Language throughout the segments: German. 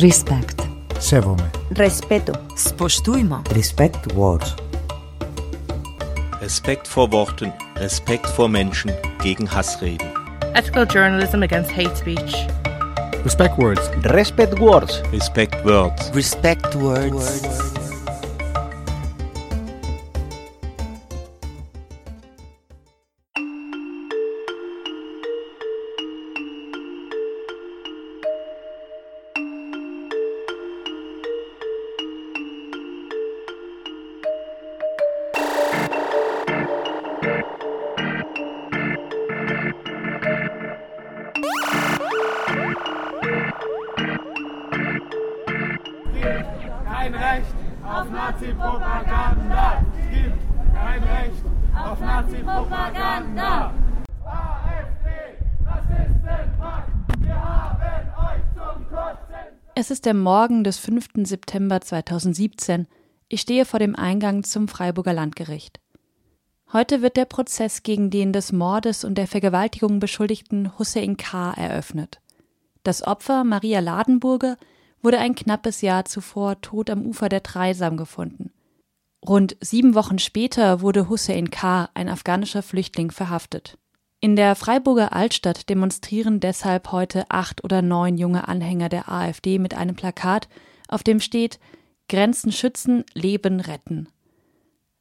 Respekt. Sevome. Respeto. Spoštujmo. Respect words. Respekt vor Worten, Respekt vor Menschen gegen Hassreden. Ethical journalism against hate speech. Respect words. Respect words. Respect words. Respect words. kein Nazi-Propaganda. Es ist der Morgen des 5. September 2017. Ich stehe vor dem Eingang zum Freiburger Landgericht. Heute wird der Prozess gegen den des Mordes und der Vergewaltigung beschuldigten Hussein K. eröffnet. Das Opfer, Maria Ladenburger, wurde ein knappes Jahr zuvor tot am Ufer der Dreisam gefunden. Rund sieben Wochen später wurde Hussein K., ein afghanischer Flüchtling, verhaftet. In der Freiburger Altstadt demonstrieren deshalb heute acht oder neun junge Anhänger der AfD mit einem Plakat, auf dem steht Grenzen schützen, Leben retten.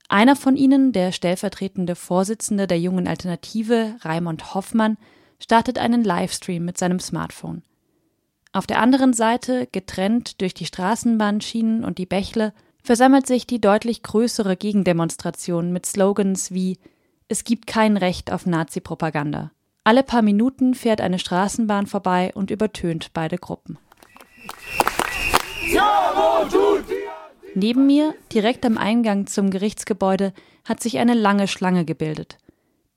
Einer von ihnen, der stellvertretende Vorsitzende der jungen Alternative, Raimund Hoffmann, startet einen Livestream mit seinem Smartphone. Auf der anderen Seite, getrennt durch die Straßenbahnschienen und die Bächle, versammelt sich die deutlich größere Gegendemonstration mit Slogans wie Es gibt kein Recht auf Nazi-Propaganda. Alle paar Minuten fährt eine Straßenbahn vorbei und übertönt beide Gruppen. Neben mir, direkt am Eingang zum Gerichtsgebäude, hat sich eine lange Schlange gebildet.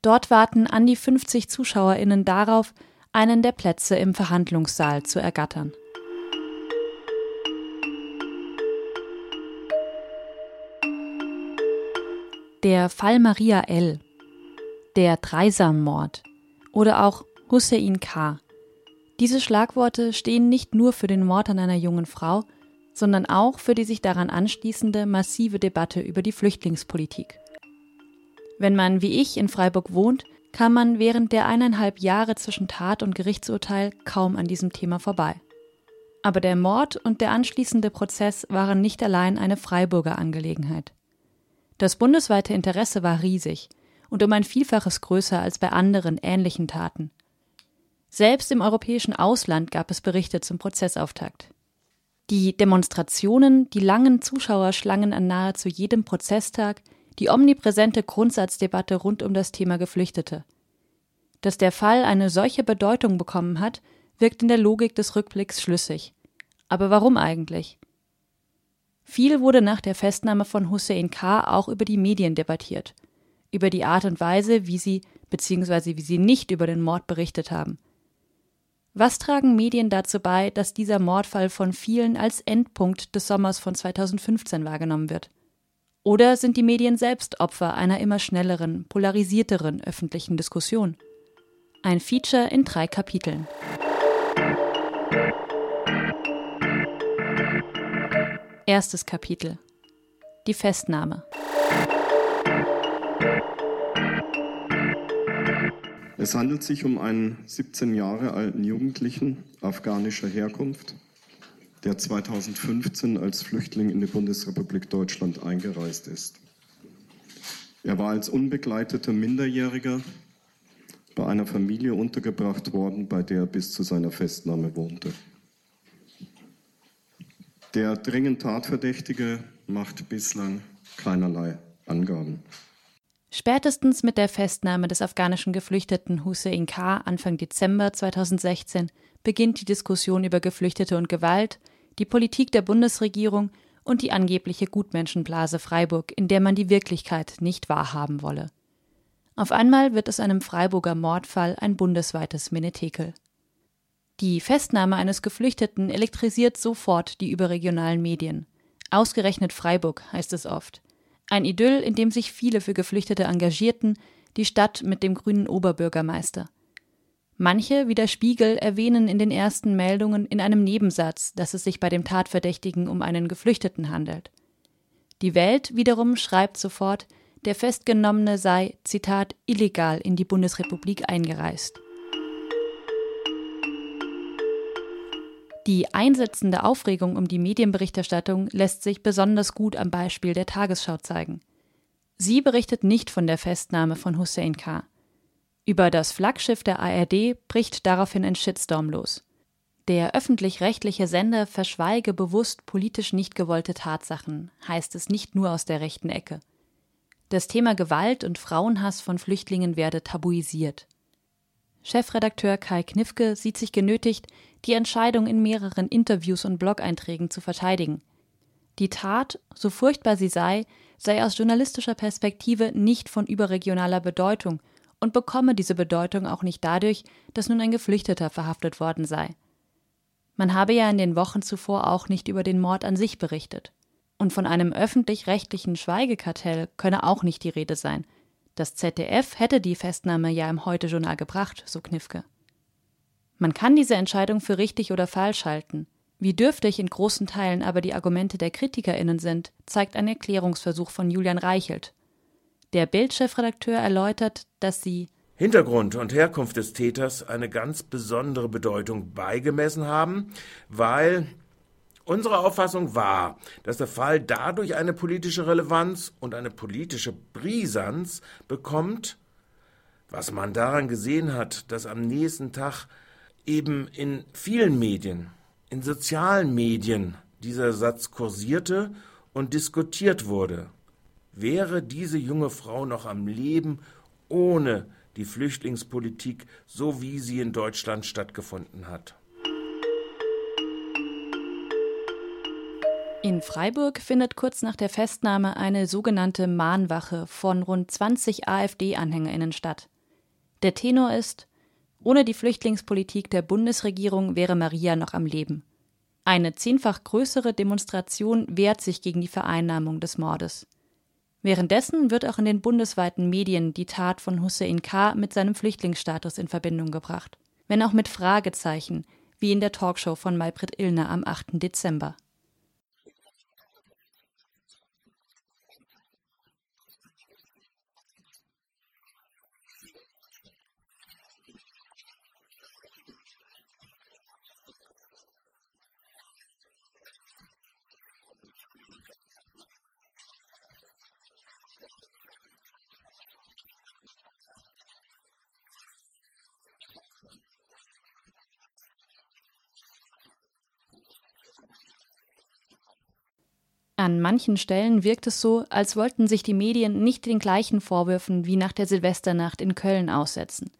Dort warten an die 50 ZuschauerInnen darauf, einen der Plätze im Verhandlungssaal zu ergattern. Der Fall Maria L., der Dreisammord oder auch Hussein K. Diese Schlagworte stehen nicht nur für den Mord an einer jungen Frau, sondern auch für die sich daran anschließende massive Debatte über die Flüchtlingspolitik. Wenn man wie ich in Freiburg wohnt, kann man während der eineinhalb Jahre zwischen Tat und Gerichtsurteil kaum an diesem Thema vorbei. Aber der Mord und der anschließende Prozess waren nicht allein eine Freiburger Angelegenheit. Das bundesweite Interesse war riesig und um ein Vielfaches größer als bei anderen ähnlichen Taten. Selbst im europäischen Ausland gab es Berichte zum Prozessauftakt. Die Demonstrationen, die langen Zuschauerschlangen an nahezu jedem Prozesstag, die omnipräsente Grundsatzdebatte rund um das Thema Geflüchtete. Dass der Fall eine solche Bedeutung bekommen hat, wirkt in der Logik des Rückblicks schlüssig. Aber warum eigentlich? Viel wurde nach der Festnahme von Hussein K. auch über die Medien debattiert, über die Art und Weise, wie sie bzw. wie sie nicht über den Mord berichtet haben. Was tragen Medien dazu bei, dass dieser Mordfall von vielen als Endpunkt des Sommers von 2015 wahrgenommen wird? Oder sind die Medien selbst Opfer einer immer schnelleren, polarisierteren öffentlichen Diskussion? Ein Feature in drei Kapiteln. Erstes Kapitel. Die Festnahme. Es handelt sich um einen 17 Jahre alten Jugendlichen afghanischer Herkunft, der 2015 als Flüchtling in die Bundesrepublik Deutschland eingereist ist. Er war als unbegleiteter Minderjähriger bei einer Familie untergebracht worden, bei der er bis zu seiner Festnahme wohnte. Der dringend Tatverdächtige macht bislang keinerlei Angaben. Spätestens mit der Festnahme des afghanischen Geflüchteten Hussein K. Anfang Dezember 2016 beginnt die Diskussion über Geflüchtete und Gewalt, die Politik der Bundesregierung und die angebliche Gutmenschenblase Freiburg, in der man die Wirklichkeit nicht wahrhaben wolle. Auf einmal wird aus einem Freiburger Mordfall ein bundesweites Menetekel. Die Festnahme eines Geflüchteten elektrisiert sofort die überregionalen Medien. Ausgerechnet Freiburg heißt es oft. Ein Idyll, in dem sich viele für Geflüchtete engagierten, die Stadt mit dem grünen Oberbürgermeister. Manche, wie der Spiegel, erwähnen in den ersten Meldungen in einem Nebensatz, dass es sich bei dem Tatverdächtigen um einen Geflüchteten handelt. Die Welt wiederum schreibt sofort, der Festgenommene sei, Zitat, illegal in die Bundesrepublik eingereist. Die einsetzende Aufregung um die Medienberichterstattung lässt sich besonders gut am Beispiel der Tagesschau zeigen. Sie berichtet nicht von der Festnahme von Hussein K. Über das Flaggschiff der ARD bricht daraufhin ein Shitstorm los. Der öffentlich-rechtliche Sender verschweige bewusst politisch nicht gewollte Tatsachen, heißt es nicht nur aus der rechten Ecke. Das Thema Gewalt und Frauenhass von Flüchtlingen werde tabuisiert. Chefredakteur Kai Knifke sieht sich genötigt, die Entscheidung in mehreren Interviews und Blog-Einträgen zu verteidigen. Die Tat, so furchtbar sie sei, sei aus journalistischer Perspektive nicht von überregionaler Bedeutung und bekomme diese Bedeutung auch nicht dadurch, dass nun ein Geflüchteter verhaftet worden sei. Man habe ja in den Wochen zuvor auch nicht über den Mord an sich berichtet. Und von einem öffentlich-rechtlichen Schweigekartell könne auch nicht die Rede sein. Das ZDF hätte die Festnahme ja im Heute-Journal gebracht, so Knifke. Man kann diese Entscheidung für richtig oder falsch halten. Wie dürftig in großen Teilen aber die Argumente der KritikerInnen sind, zeigt ein Erklärungsversuch von Julian Reichelt, der Bildchefredakteur erläutert, dass sie Hintergrund und Herkunft des Täters eine ganz besondere Bedeutung beigemessen haben, weil unsere Auffassung war, dass der Fall dadurch eine politische Relevanz und eine politische Brisanz bekommt, was man daran gesehen hat, dass am nächsten Tag eben in vielen Medien, in sozialen Medien dieser Satz kursierte und diskutiert wurde. Wäre diese junge Frau noch am Leben ohne die Flüchtlingspolitik, so wie sie in Deutschland stattgefunden hat? In Freiburg findet kurz nach der Festnahme eine sogenannte Mahnwache von rund 20 AfD-AnhängerInnen statt. Der Tenor ist: Ohne die Flüchtlingspolitik der Bundesregierung wäre Maria noch am Leben. Eine zehnfach größere Demonstration wehrt sich gegen die Vereinnahmung des Mordes. Währenddessen wird auch in den bundesweiten Medien die Tat von Hussein K. mit seinem Flüchtlingsstatus in Verbindung gebracht, wenn auch mit Fragezeichen, wie in der Talkshow von Maybrit Illner am 8. Dezember. An manchen Stellen wirkt es so, als wollten sich die Medien nicht den gleichen Vorwürfen wie nach der Silvesternacht in Köln aussetzen.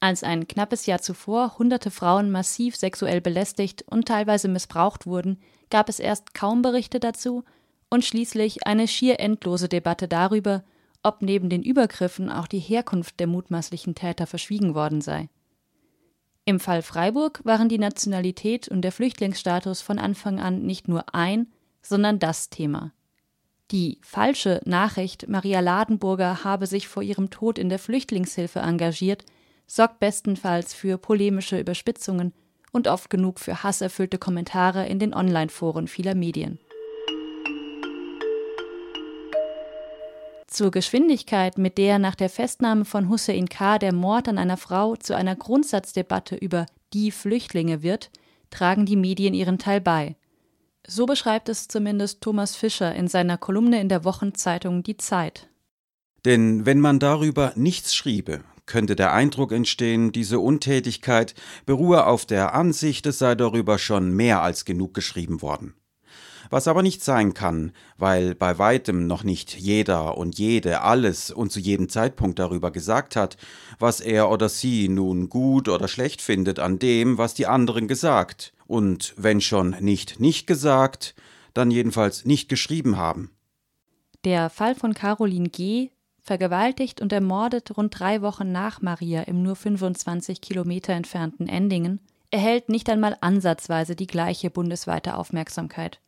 Als ein knappes Jahr zuvor hunderte Frauen massiv sexuell belästigt und teilweise missbraucht wurden, gab es erst kaum Berichte dazu und schließlich eine schier endlose Debatte darüber, ob neben den Übergriffen auch die Herkunft der mutmaßlichen Täter verschwiegen worden sei. Im Fall Freiburg waren die Nationalität und der Flüchtlingsstatus von Anfang an nicht nur ein, sondern das Thema. Die falsche Nachricht, Maria Ladenburger habe sich vor ihrem Tod in der Flüchtlingshilfe engagiert, sorgt bestenfalls für polemische Überspitzungen und oft genug für hasserfüllte Kommentare in den Online-Foren vieler Medien. Zur Geschwindigkeit, mit der nach der Festnahme von Hussein K. der Mord an einer Frau zu einer Grundsatzdebatte über die Flüchtlinge wird, tragen die Medien ihren Teil bei. So beschreibt es zumindest Thomas Fischer in seiner Kolumne in der Wochenzeitung Die Zeit. Denn wenn man darüber nichts schriebe, könnte der Eindruck entstehen, diese Untätigkeit beruhe auf der Ansicht, es sei darüber schon mehr als genug geschrieben worden. Was aber nicht sein kann, weil bei weitem noch nicht jeder und jede alles und zu jedem Zeitpunkt darüber gesagt hat, was er oder sie nun gut oder schlecht findet an dem, was die anderen gesagt, und wenn schon nicht nicht gesagt, dann jedenfalls nicht geschrieben haben. Der Fall von Caroline G., vergewaltigt und ermordet rund drei Wochen nach Maria im nur 25 Kilometer entfernten Endingen, erhält nicht einmal ansatzweise die gleiche bundesweite Aufmerksamkeit.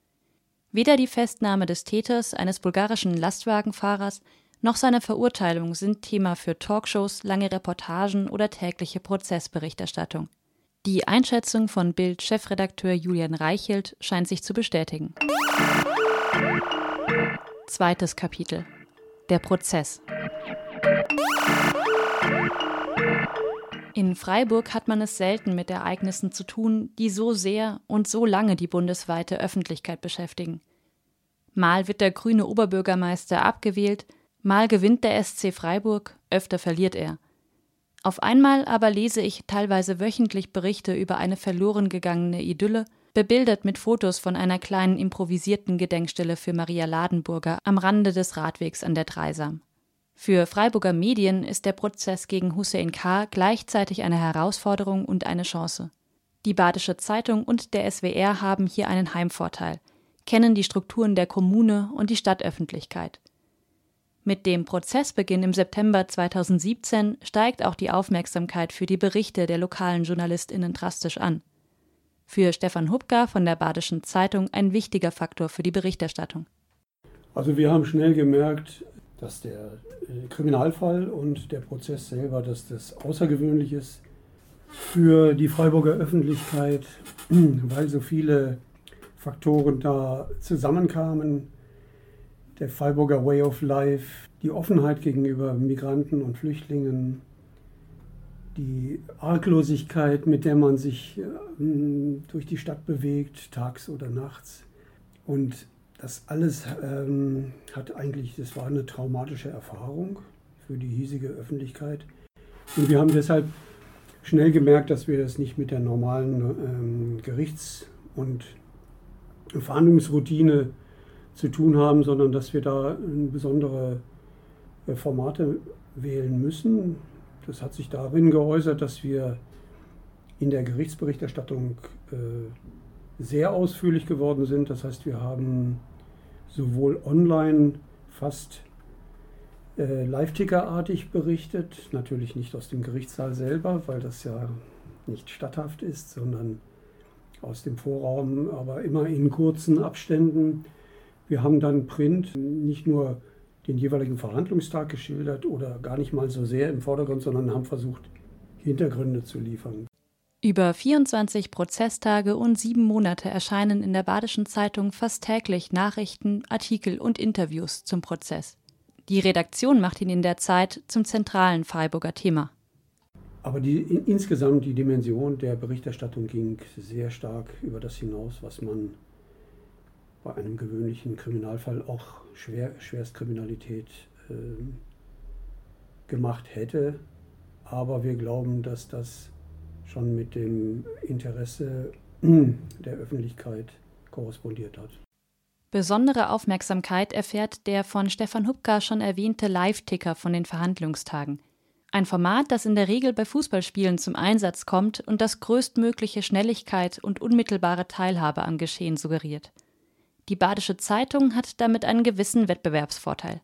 Weder die Festnahme des Täters, eines bulgarischen Lastwagenfahrers, noch seine Verurteilung sind Thema für Talkshows, lange Reportagen oder tägliche Prozessberichterstattung. Die Einschätzung von Bild-Chefredakteur Julian Reichelt scheint sich zu bestätigen. Zweites Kapitel. Der Prozess. In Freiburg hat man es selten mit Ereignissen zu tun, die so sehr und so lange die bundesweite Öffentlichkeit beschäftigen. Mal wird der grüne Oberbürgermeister abgewählt, mal gewinnt der SC Freiburg, öfter verliert er. Auf einmal aber lese ich teilweise wöchentlich Berichte über eine verloren gegangene Idylle, bebildert mit Fotos von einer kleinen improvisierten Gedenkstelle für Maria Ladenburger am Rande des Radwegs an der Dreisam. Für Freiburger Medien ist der Prozess gegen Hussein K. gleichzeitig eine Herausforderung und eine Chance. Die Badische Zeitung und der SWR haben hier einen Heimvorteil, kennen die Strukturen der Kommune und die Stadtöffentlichkeit. Mit dem Prozessbeginn im September 2017 steigt auch die Aufmerksamkeit für die Berichte der lokalen JournalistInnen drastisch an. Für Stefan Hubka von der Badischen Zeitung ein wichtiger Faktor für die Berichterstattung. Also wir haben schnell gemerkt, dass der äh, Kriminalfall und der Prozess selber, dass das außergewöhnlich ist für die Freiburger Öffentlichkeit, weil so viele Faktoren da zusammenkamen der Freiburger Way of Life, die Offenheit gegenüber Migranten und Flüchtlingen, die Arglosigkeit, mit der man sich äh, durch die Stadt bewegt, tags oder nachts. Und das alles ähm, hat eigentlich, das war eine traumatische Erfahrung für die hiesige Öffentlichkeit. Und wir haben deshalb schnell gemerkt, dass wir das nicht mit der normalen ähm, Gerichts- und Verhandlungsroutine zu tun haben, sondern dass wir da besondere äh, Formate wählen müssen. Das hat sich darin geäußert, dass wir in der Gerichtsberichterstattung äh, sehr ausführlich geworden sind. Das heißt, wir haben sowohl online fast äh, Live-Ticker-artig berichtet, natürlich nicht aus dem Gerichtssaal selber, weil das ja nicht statthaft ist, sondern aus dem Vorraum, aber immer in kurzen Abständen wir haben dann Print nicht nur den jeweiligen Verhandlungstag geschildert oder gar nicht mal so sehr im Vordergrund, sondern haben versucht, Hintergründe zu liefern. Über 24 Prozesstage und sieben Monate erscheinen in der Badischen Zeitung fast täglich Nachrichten, Artikel und Interviews zum Prozess. Die Redaktion macht ihn in der Zeit zum zentralen Freiburger Thema. Aber die, insgesamt die Dimension der Berichterstattung ging sehr stark über das hinaus, was man bei einem gewöhnlichen Kriminalfall auch Schwer, Schwerstkriminalität äh, gemacht hätte. Aber wir glauben, dass das schon mit dem Interesse der Öffentlichkeit korrespondiert hat. Besondere Aufmerksamkeit erfährt der von Stefan Hupka schon erwähnte Live-Ticker von den Verhandlungstagen. Ein Format, das in der Regel bei Fußballspielen zum Einsatz kommt und das größtmögliche Schnelligkeit und unmittelbare Teilhabe am Geschehen suggeriert. Die Badische Zeitung hat damit einen gewissen Wettbewerbsvorteil.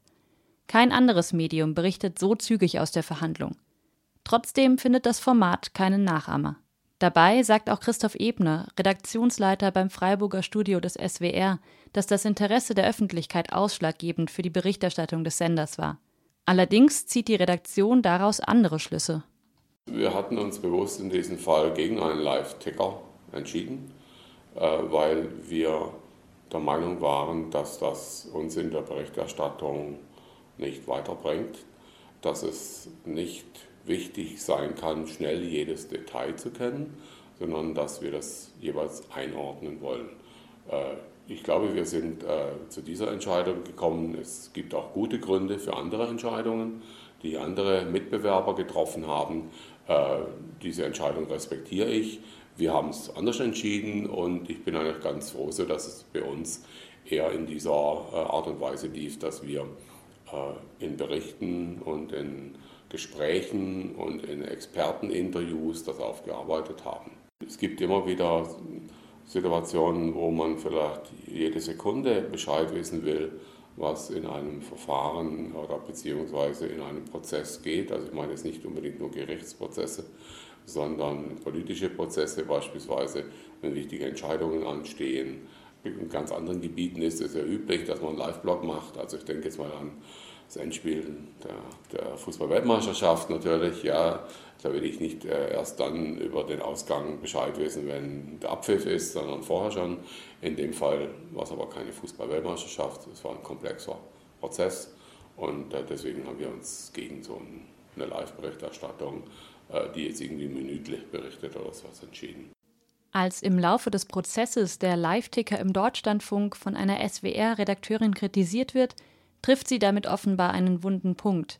Kein anderes Medium berichtet so zügig aus der Verhandlung. Trotzdem findet das Format keinen Nachahmer. Dabei sagt auch Christoph Ebner, Redaktionsleiter beim Freiburger Studio des SWR, dass das Interesse der Öffentlichkeit ausschlaggebend für die Berichterstattung des Senders war. Allerdings zieht die Redaktion daraus andere Schlüsse. Wir hatten uns bewusst in diesem Fall gegen einen Live-Ticker entschieden, äh, weil wir der Meinung waren, dass das uns in der Berichterstattung nicht weiterbringt, dass es nicht wichtig sein kann, schnell jedes Detail zu kennen, sondern dass wir das jeweils einordnen wollen. Äh, ich glaube, wir sind äh, zu dieser Entscheidung gekommen. Es gibt auch gute Gründe für andere Entscheidungen, die andere Mitbewerber getroffen haben. Äh, diese Entscheidung respektiere ich. Wir haben es anders entschieden und ich bin eigentlich ganz froh, so dass es bei uns eher in dieser äh, Art und Weise lief, dass wir äh, in Berichten und in Gesprächen und in Experteninterviews das aufgearbeitet haben. Es gibt immer wieder Situationen, wo man vielleicht jede Sekunde Bescheid wissen will, was in einem Verfahren oder beziehungsweise in einem Prozess geht. Also ich meine jetzt nicht unbedingt nur Gerichtsprozesse, sondern politische Prozesse beispielsweise, wenn wichtige Entscheidungen anstehen. In ganz anderen Gebieten ist es ja üblich, dass man einen Live-Blog macht. Also ich denke jetzt mal an das Endspiel der, der Fußball-Weltmeisterschaft natürlich, ja, da will ich nicht äh, erst dann über den Ausgang Bescheid wissen, wenn der Abpfiff ist, sondern vorher schon. In dem Fall war es aber keine Fußball-Weltmeisterschaft, es war ein komplexer Prozess und äh, deswegen haben wir uns gegen so eine Live-Berichterstattung, die jetzt irgendwie minütlich berichtet oder sowas, entschieden. Als im Laufe des Prozesses der Live-Ticker im Deutschlandfunk von einer SWR-Redakteurin kritisiert wird, trifft sie damit offenbar einen wunden Punkt.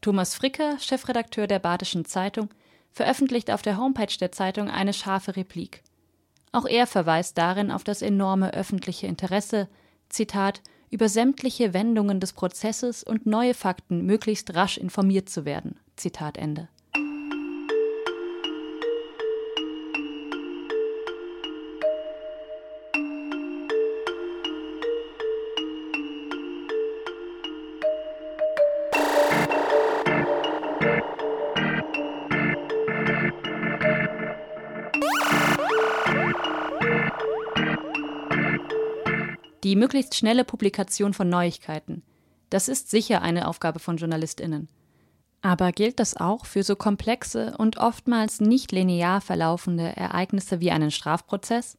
Thomas Fricker, Chefredakteur der Badischen Zeitung, veröffentlicht auf der Homepage der Zeitung eine scharfe Replik. Auch er verweist darin auf das enorme öffentliche Interesse, Zitat, über sämtliche Wendungen des Prozesses und neue Fakten möglichst rasch informiert zu werden. Zitat Ende. Die möglichst schnelle Publikation von Neuigkeiten. Das ist sicher eine Aufgabe von JournalistInnen. Aber gilt das auch für so komplexe und oftmals nicht linear verlaufende Ereignisse wie einen Strafprozess?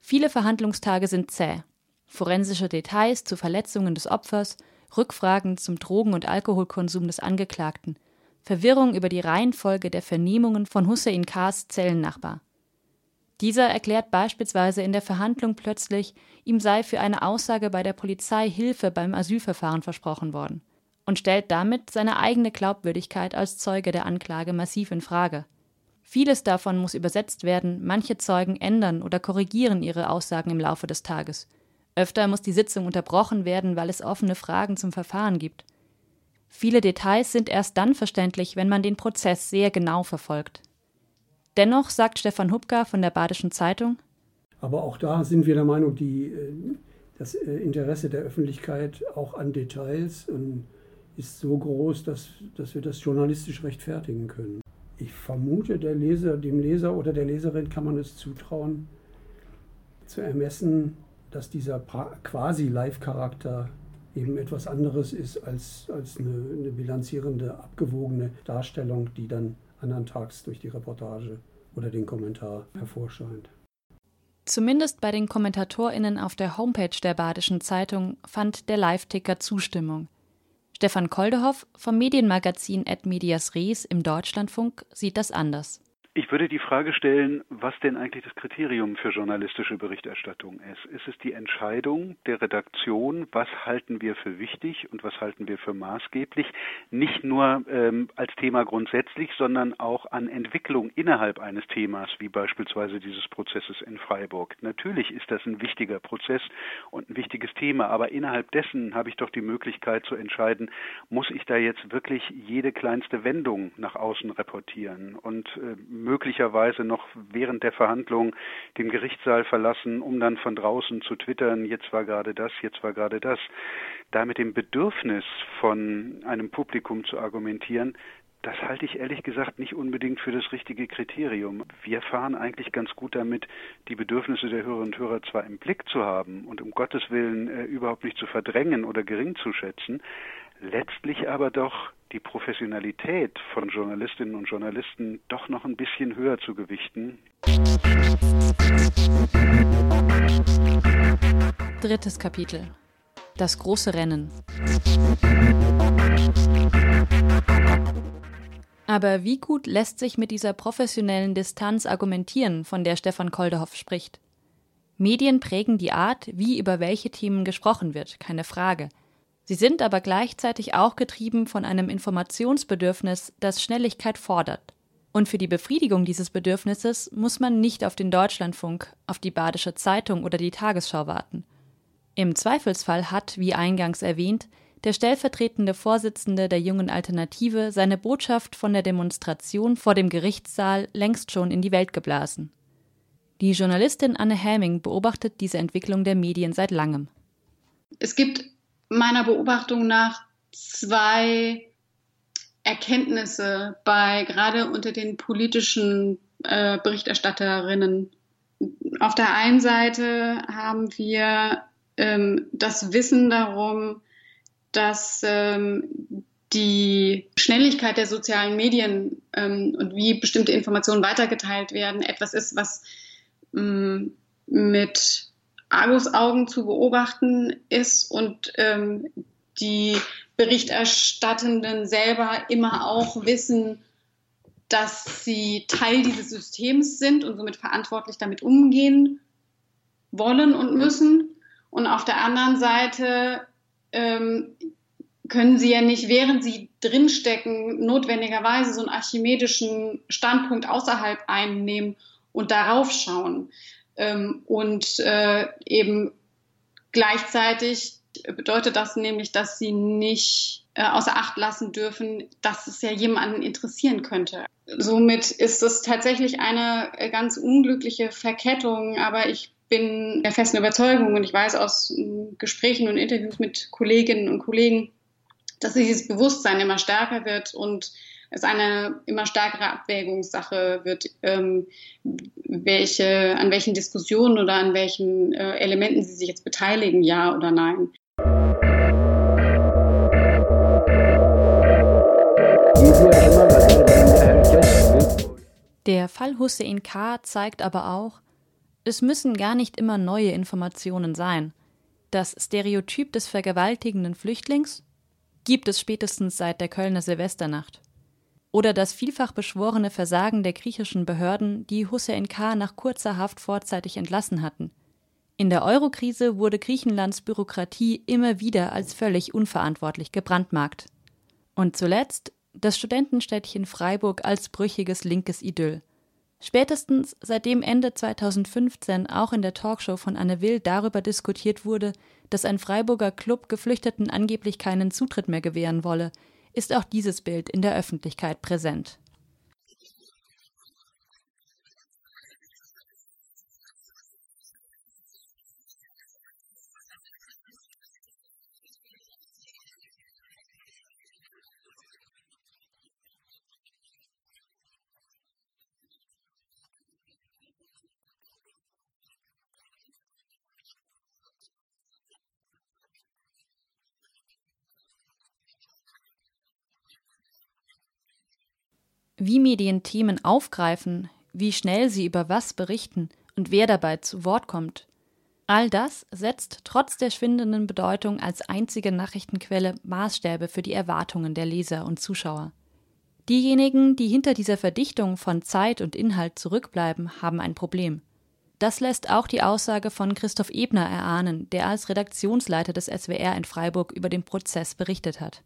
Viele Verhandlungstage sind zäh. Forensische Details zu Verletzungen des Opfers, Rückfragen zum Drogen- und Alkoholkonsum des Angeklagten, Verwirrung über die Reihenfolge der Vernehmungen von Hussein K.s Zellennachbar. Dieser erklärt beispielsweise in der Verhandlung plötzlich, ihm sei für eine Aussage bei der Polizei Hilfe beim Asylverfahren versprochen worden und stellt damit seine eigene Glaubwürdigkeit als Zeuge der Anklage massiv in Frage. Vieles davon muss übersetzt werden, manche Zeugen ändern oder korrigieren ihre Aussagen im Laufe des Tages. Öfter muss die Sitzung unterbrochen werden, weil es offene Fragen zum Verfahren gibt. Viele Details sind erst dann verständlich, wenn man den Prozess sehr genau verfolgt. Dennoch sagt Stefan Hubka von der Badischen Zeitung, aber auch da sind wir der Meinung, die, äh, das äh, Interesse der Öffentlichkeit auch an Details ist so groß, dass, dass wir das journalistisch rechtfertigen können. Ich vermute, der Leser, dem Leser oder der Leserin kann man es zutrauen, zu ermessen, dass dieser quasi Live-Charakter eben etwas anderes ist als, als eine, eine bilanzierende, abgewogene Darstellung, die dann andern Tags durch die Reportage oder den Kommentar hervorscheint. Zumindest bei den KommentatorInnen auf der Homepage der Badischen Zeitung fand der Live-Ticker Zustimmung. Stefan Koldehoff vom Medienmagazin Ad Medias Res im Deutschlandfunk sieht das anders. Ich würde die Frage stellen, was denn eigentlich das Kriterium für journalistische Berichterstattung ist. Ist es die Entscheidung der Redaktion, was halten wir für wichtig und was halten wir für maßgeblich, nicht nur ähm, als Thema grundsätzlich, sondern auch an Entwicklung innerhalb eines Themas, wie beispielsweise dieses Prozesses in Freiburg. Natürlich ist das ein wichtiger Prozess und ein wichtiges Thema, aber innerhalb dessen habe ich doch die Möglichkeit zu entscheiden, muss ich da jetzt wirklich jede kleinste Wendung nach außen reportieren und äh, möglicherweise noch während der Verhandlung den Gerichtssaal verlassen, um dann von draußen zu twittern, jetzt war gerade das, jetzt war gerade das. Da mit dem Bedürfnis von einem Publikum zu argumentieren, das halte ich ehrlich gesagt nicht unbedingt für das richtige Kriterium. Wir fahren eigentlich ganz gut damit, die Bedürfnisse der Hörerinnen und Hörer zwar im Blick zu haben und um Gottes Willen äh, überhaupt nicht zu verdrängen oder gering zu schätzen, letztlich aber doch die Professionalität von Journalistinnen und Journalisten doch noch ein bisschen höher zu gewichten. Drittes Kapitel. Das große Rennen. Aber wie gut lässt sich mit dieser professionellen Distanz argumentieren, von der Stefan Koldehoff spricht? Medien prägen die Art, wie über welche Themen gesprochen wird, keine Frage. Sie sind aber gleichzeitig auch getrieben von einem Informationsbedürfnis, das Schnelligkeit fordert. Und für die Befriedigung dieses Bedürfnisses muss man nicht auf den Deutschlandfunk, auf die Badische Zeitung oder die Tagesschau warten. Im Zweifelsfall hat, wie eingangs erwähnt, der stellvertretende Vorsitzende der jungen Alternative seine Botschaft von der Demonstration vor dem Gerichtssaal längst schon in die Welt geblasen. Die Journalistin Anne Helming beobachtet diese Entwicklung der Medien seit langem. Es gibt meiner Beobachtung nach zwei Erkenntnisse bei gerade unter den politischen äh, Berichterstatterinnen. Auf der einen Seite haben wir ähm, das Wissen darum, dass ähm, die Schnelligkeit der sozialen Medien ähm, und wie bestimmte Informationen weitergeteilt werden, etwas ist, was ähm, mit Argusaugen zu beobachten ist und ähm, die Berichterstattenden selber immer auch wissen, dass sie Teil dieses Systems sind und somit verantwortlich damit umgehen wollen und müssen. Und auf der anderen Seite ähm, können sie ja nicht, während sie drinstecken, notwendigerweise so einen archimedischen Standpunkt außerhalb einnehmen und darauf schauen. Ähm, und äh, eben gleichzeitig bedeutet das nämlich, dass sie nicht äh, außer Acht lassen dürfen, dass es ja jemanden interessieren könnte. Somit ist es tatsächlich eine äh, ganz unglückliche Verkettung, aber ich bin der festen Überzeugung und ich weiß aus Gesprächen und Interviews mit Kolleginnen und Kollegen, dass dieses Bewusstsein immer stärker wird und es eine immer stärkere Abwägungssache wird, ähm, welche, an welchen Diskussionen oder an welchen äh, Elementen sie sich jetzt beteiligen, ja oder nein. Der Fall Hussein K. zeigt aber auch, es müssen gar nicht immer neue Informationen sein. Das Stereotyp des vergewaltigenden Flüchtlings gibt es spätestens seit der Kölner Silvesternacht. Oder das vielfach beschworene Versagen der griechischen Behörden, die Hussein K. nach kurzer Haft vorzeitig entlassen hatten. In der Eurokrise wurde Griechenlands Bürokratie immer wieder als völlig unverantwortlich gebrandmarkt. Und zuletzt das Studentenstädtchen Freiburg als brüchiges linkes Idyll. Spätestens seitdem Ende 2015 auch in der Talkshow von Anne Will darüber diskutiert wurde, dass ein Freiburger Club Geflüchteten angeblich keinen Zutritt mehr gewähren wolle, ist auch dieses Bild in der Öffentlichkeit präsent. Wie Medien Themen aufgreifen, wie schnell sie über was berichten und wer dabei zu Wort kommt. All das setzt trotz der schwindenden Bedeutung als einzige Nachrichtenquelle Maßstäbe für die Erwartungen der Leser und Zuschauer. Diejenigen, die hinter dieser Verdichtung von Zeit und Inhalt zurückbleiben, haben ein Problem. Das lässt auch die Aussage von Christoph Ebner erahnen, der als Redaktionsleiter des SWR in Freiburg über den Prozess berichtet hat.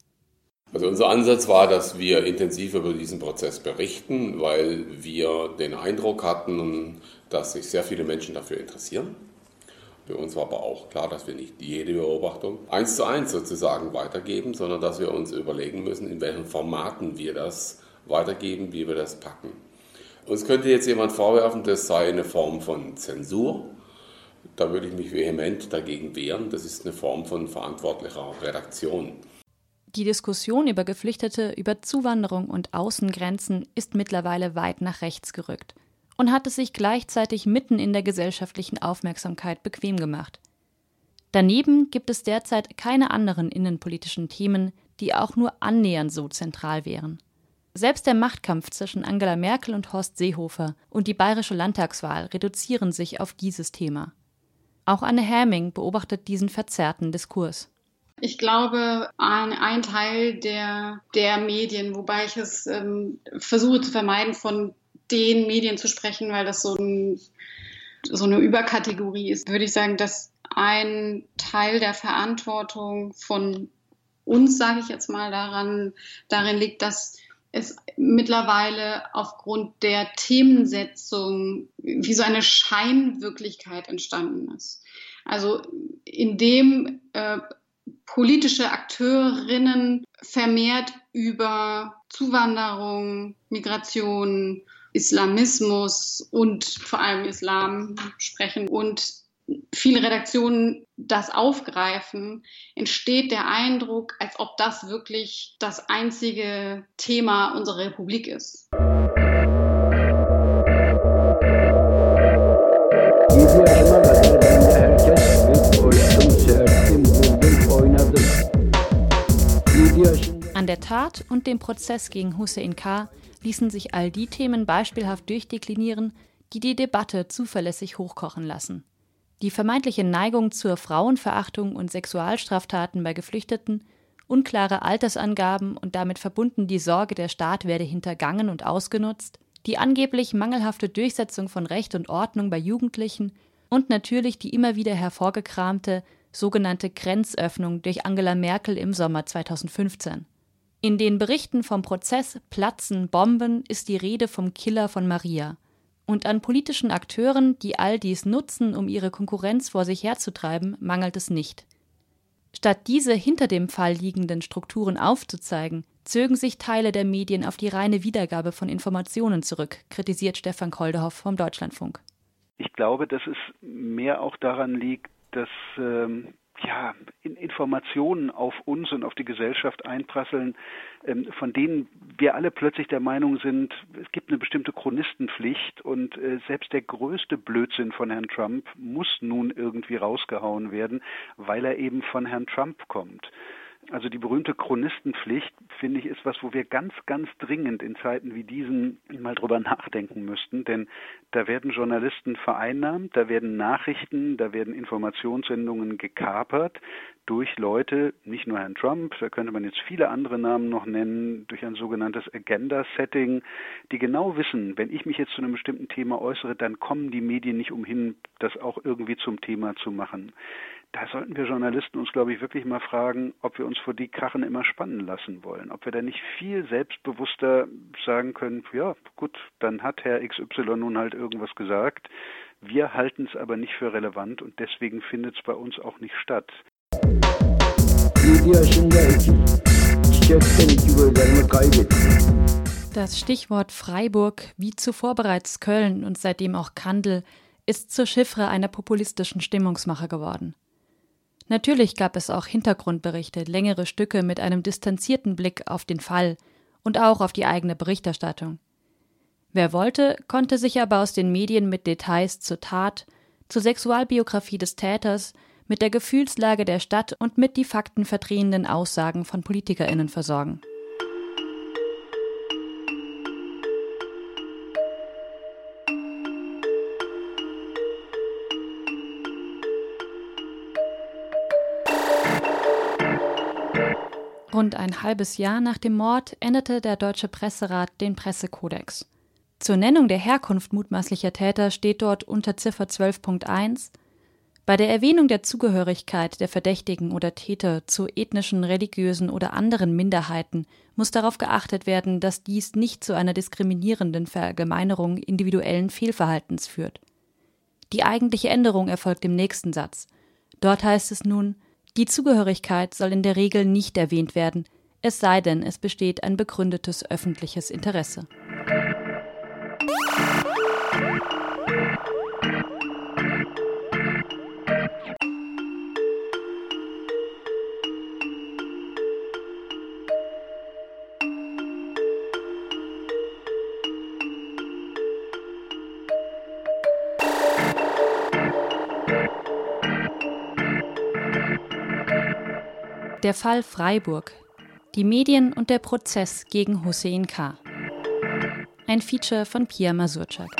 Also unser Ansatz war, dass wir intensiv über diesen Prozess berichten, weil wir den Eindruck hatten, dass sich sehr viele Menschen dafür interessieren. Für uns war aber auch klar, dass wir nicht jede Beobachtung eins zu eins sozusagen weitergeben, sondern dass wir uns überlegen müssen, in welchen Formaten wir das weitergeben, wie wir das packen. Uns könnte jetzt jemand vorwerfen, das sei eine Form von Zensur. Da würde ich mich vehement dagegen wehren. Das ist eine Form von verantwortlicher Redaktion. Die Diskussion über Geflüchtete, über Zuwanderung und Außengrenzen ist mittlerweile weit nach rechts gerückt und hat es sich gleichzeitig mitten in der gesellschaftlichen Aufmerksamkeit bequem gemacht. Daneben gibt es derzeit keine anderen innenpolitischen Themen, die auch nur annähernd so zentral wären. Selbst der Machtkampf zwischen Angela Merkel und Horst Seehofer und die bayerische Landtagswahl reduzieren sich auf dieses Thema. Auch Anne Herming beobachtet diesen verzerrten Diskurs. Ich glaube, ein, ein Teil der, der Medien, wobei ich es ähm, versuche zu vermeiden, von den Medien zu sprechen, weil das so, ein, so eine Überkategorie ist, würde ich sagen, dass ein Teil der Verantwortung von uns, sage ich jetzt mal, daran, darin liegt, dass es mittlerweile aufgrund der Themensetzung wie so eine Scheinwirklichkeit entstanden ist. Also indem äh, politische Akteurinnen vermehrt über Zuwanderung, Migration, Islamismus und vor allem Islam sprechen und viele Redaktionen das aufgreifen, entsteht der Eindruck, als ob das wirklich das einzige Thema unserer Republik ist. An der Tat und dem Prozess gegen Hussein K. ließen sich all die Themen beispielhaft durchdeklinieren, die die Debatte zuverlässig hochkochen lassen. Die vermeintliche Neigung zur Frauenverachtung und Sexualstraftaten bei Geflüchteten, unklare Altersangaben und damit verbunden die Sorge, der Staat werde hintergangen und ausgenutzt, die angeblich mangelhafte Durchsetzung von Recht und Ordnung bei Jugendlichen und natürlich die immer wieder hervorgekramte sogenannte Grenzöffnung durch Angela Merkel im Sommer 2015. In den Berichten vom Prozess Platzen Bomben ist die Rede vom Killer von Maria. Und an politischen Akteuren, die all dies nutzen, um ihre Konkurrenz vor sich herzutreiben, mangelt es nicht. Statt diese hinter dem Fall liegenden Strukturen aufzuzeigen, zögen sich Teile der Medien auf die reine Wiedergabe von Informationen zurück, kritisiert Stefan Koldehoff vom Deutschlandfunk. Ich glaube, dass es mehr auch daran liegt, dass ähm, ja, Informationen auf uns und auf die Gesellschaft einprasseln, ähm, von denen wir alle plötzlich der Meinung sind, es gibt eine bestimmte Chronistenpflicht und äh, selbst der größte Blödsinn von Herrn Trump muss nun irgendwie rausgehauen werden, weil er eben von Herrn Trump kommt. Also die berühmte Chronistenpflicht, finde ich, ist was, wo wir ganz, ganz dringend in Zeiten wie diesen mal drüber nachdenken müssten. Denn da werden Journalisten vereinnahmt, da werden Nachrichten, da werden Informationssendungen gekapert durch Leute, nicht nur Herrn Trump, da könnte man jetzt viele andere Namen noch nennen, durch ein sogenanntes Agenda-Setting, die genau wissen, wenn ich mich jetzt zu einem bestimmten Thema äußere, dann kommen die Medien nicht umhin, das auch irgendwie zum Thema zu machen da sollten wir Journalisten uns, glaube ich, wirklich mal fragen, ob wir uns vor die Krachen immer spannen lassen wollen. Ob wir da nicht viel selbstbewusster sagen können, ja, gut, dann hat Herr XY nun halt irgendwas gesagt. Wir halten es aber nicht für relevant und deswegen findet es bei uns auch nicht statt. Das Stichwort Freiburg, wie zuvor bereits Köln und seitdem auch Kandel, ist zur Chiffre einer populistischen Stimmungsmache geworden. Natürlich gab es auch Hintergrundberichte, längere Stücke mit einem distanzierten Blick auf den Fall und auch auf die eigene Berichterstattung. Wer wollte, konnte sich aber aus den Medien mit Details zur Tat, zur Sexualbiografie des Täters, mit der Gefühlslage der Stadt und mit die faktenverdrehenden Aussagen von PolitikerInnen versorgen. Rund ein halbes Jahr nach dem Mord änderte der Deutsche Presserat den Pressekodex. Zur Nennung der Herkunft mutmaßlicher Täter steht dort unter Ziffer 12.1 bei der Erwähnung der Zugehörigkeit der Verdächtigen oder Täter zu ethnischen, religiösen oder anderen Minderheiten muss darauf geachtet werden, dass dies nicht zu einer diskriminierenden Verallgemeinerung individuellen Fehlverhaltens führt. Die eigentliche Änderung erfolgt im nächsten Satz. Dort heißt es nun, die Zugehörigkeit soll in der Regel nicht erwähnt werden, es sei denn, es besteht ein begründetes öffentliches Interesse. Der Fall Freiburg. Die Medien und der Prozess gegen Hussein K. Ein Feature von Pia Masurczak.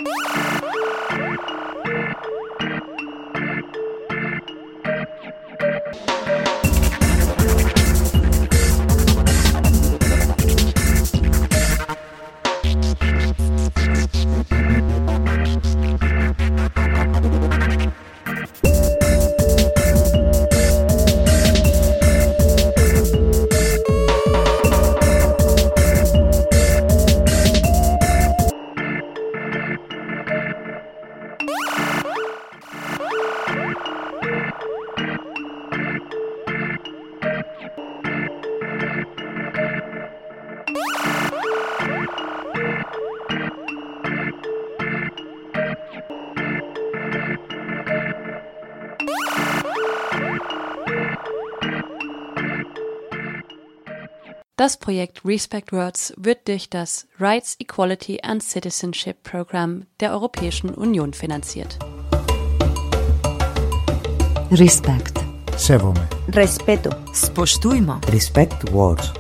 Das Projekt Respect Words wird durch das Rights, Equality and Citizenship Program der Europäischen Union finanziert. Respect. Sevome. Respeto. Spoštujmo. Respect Words.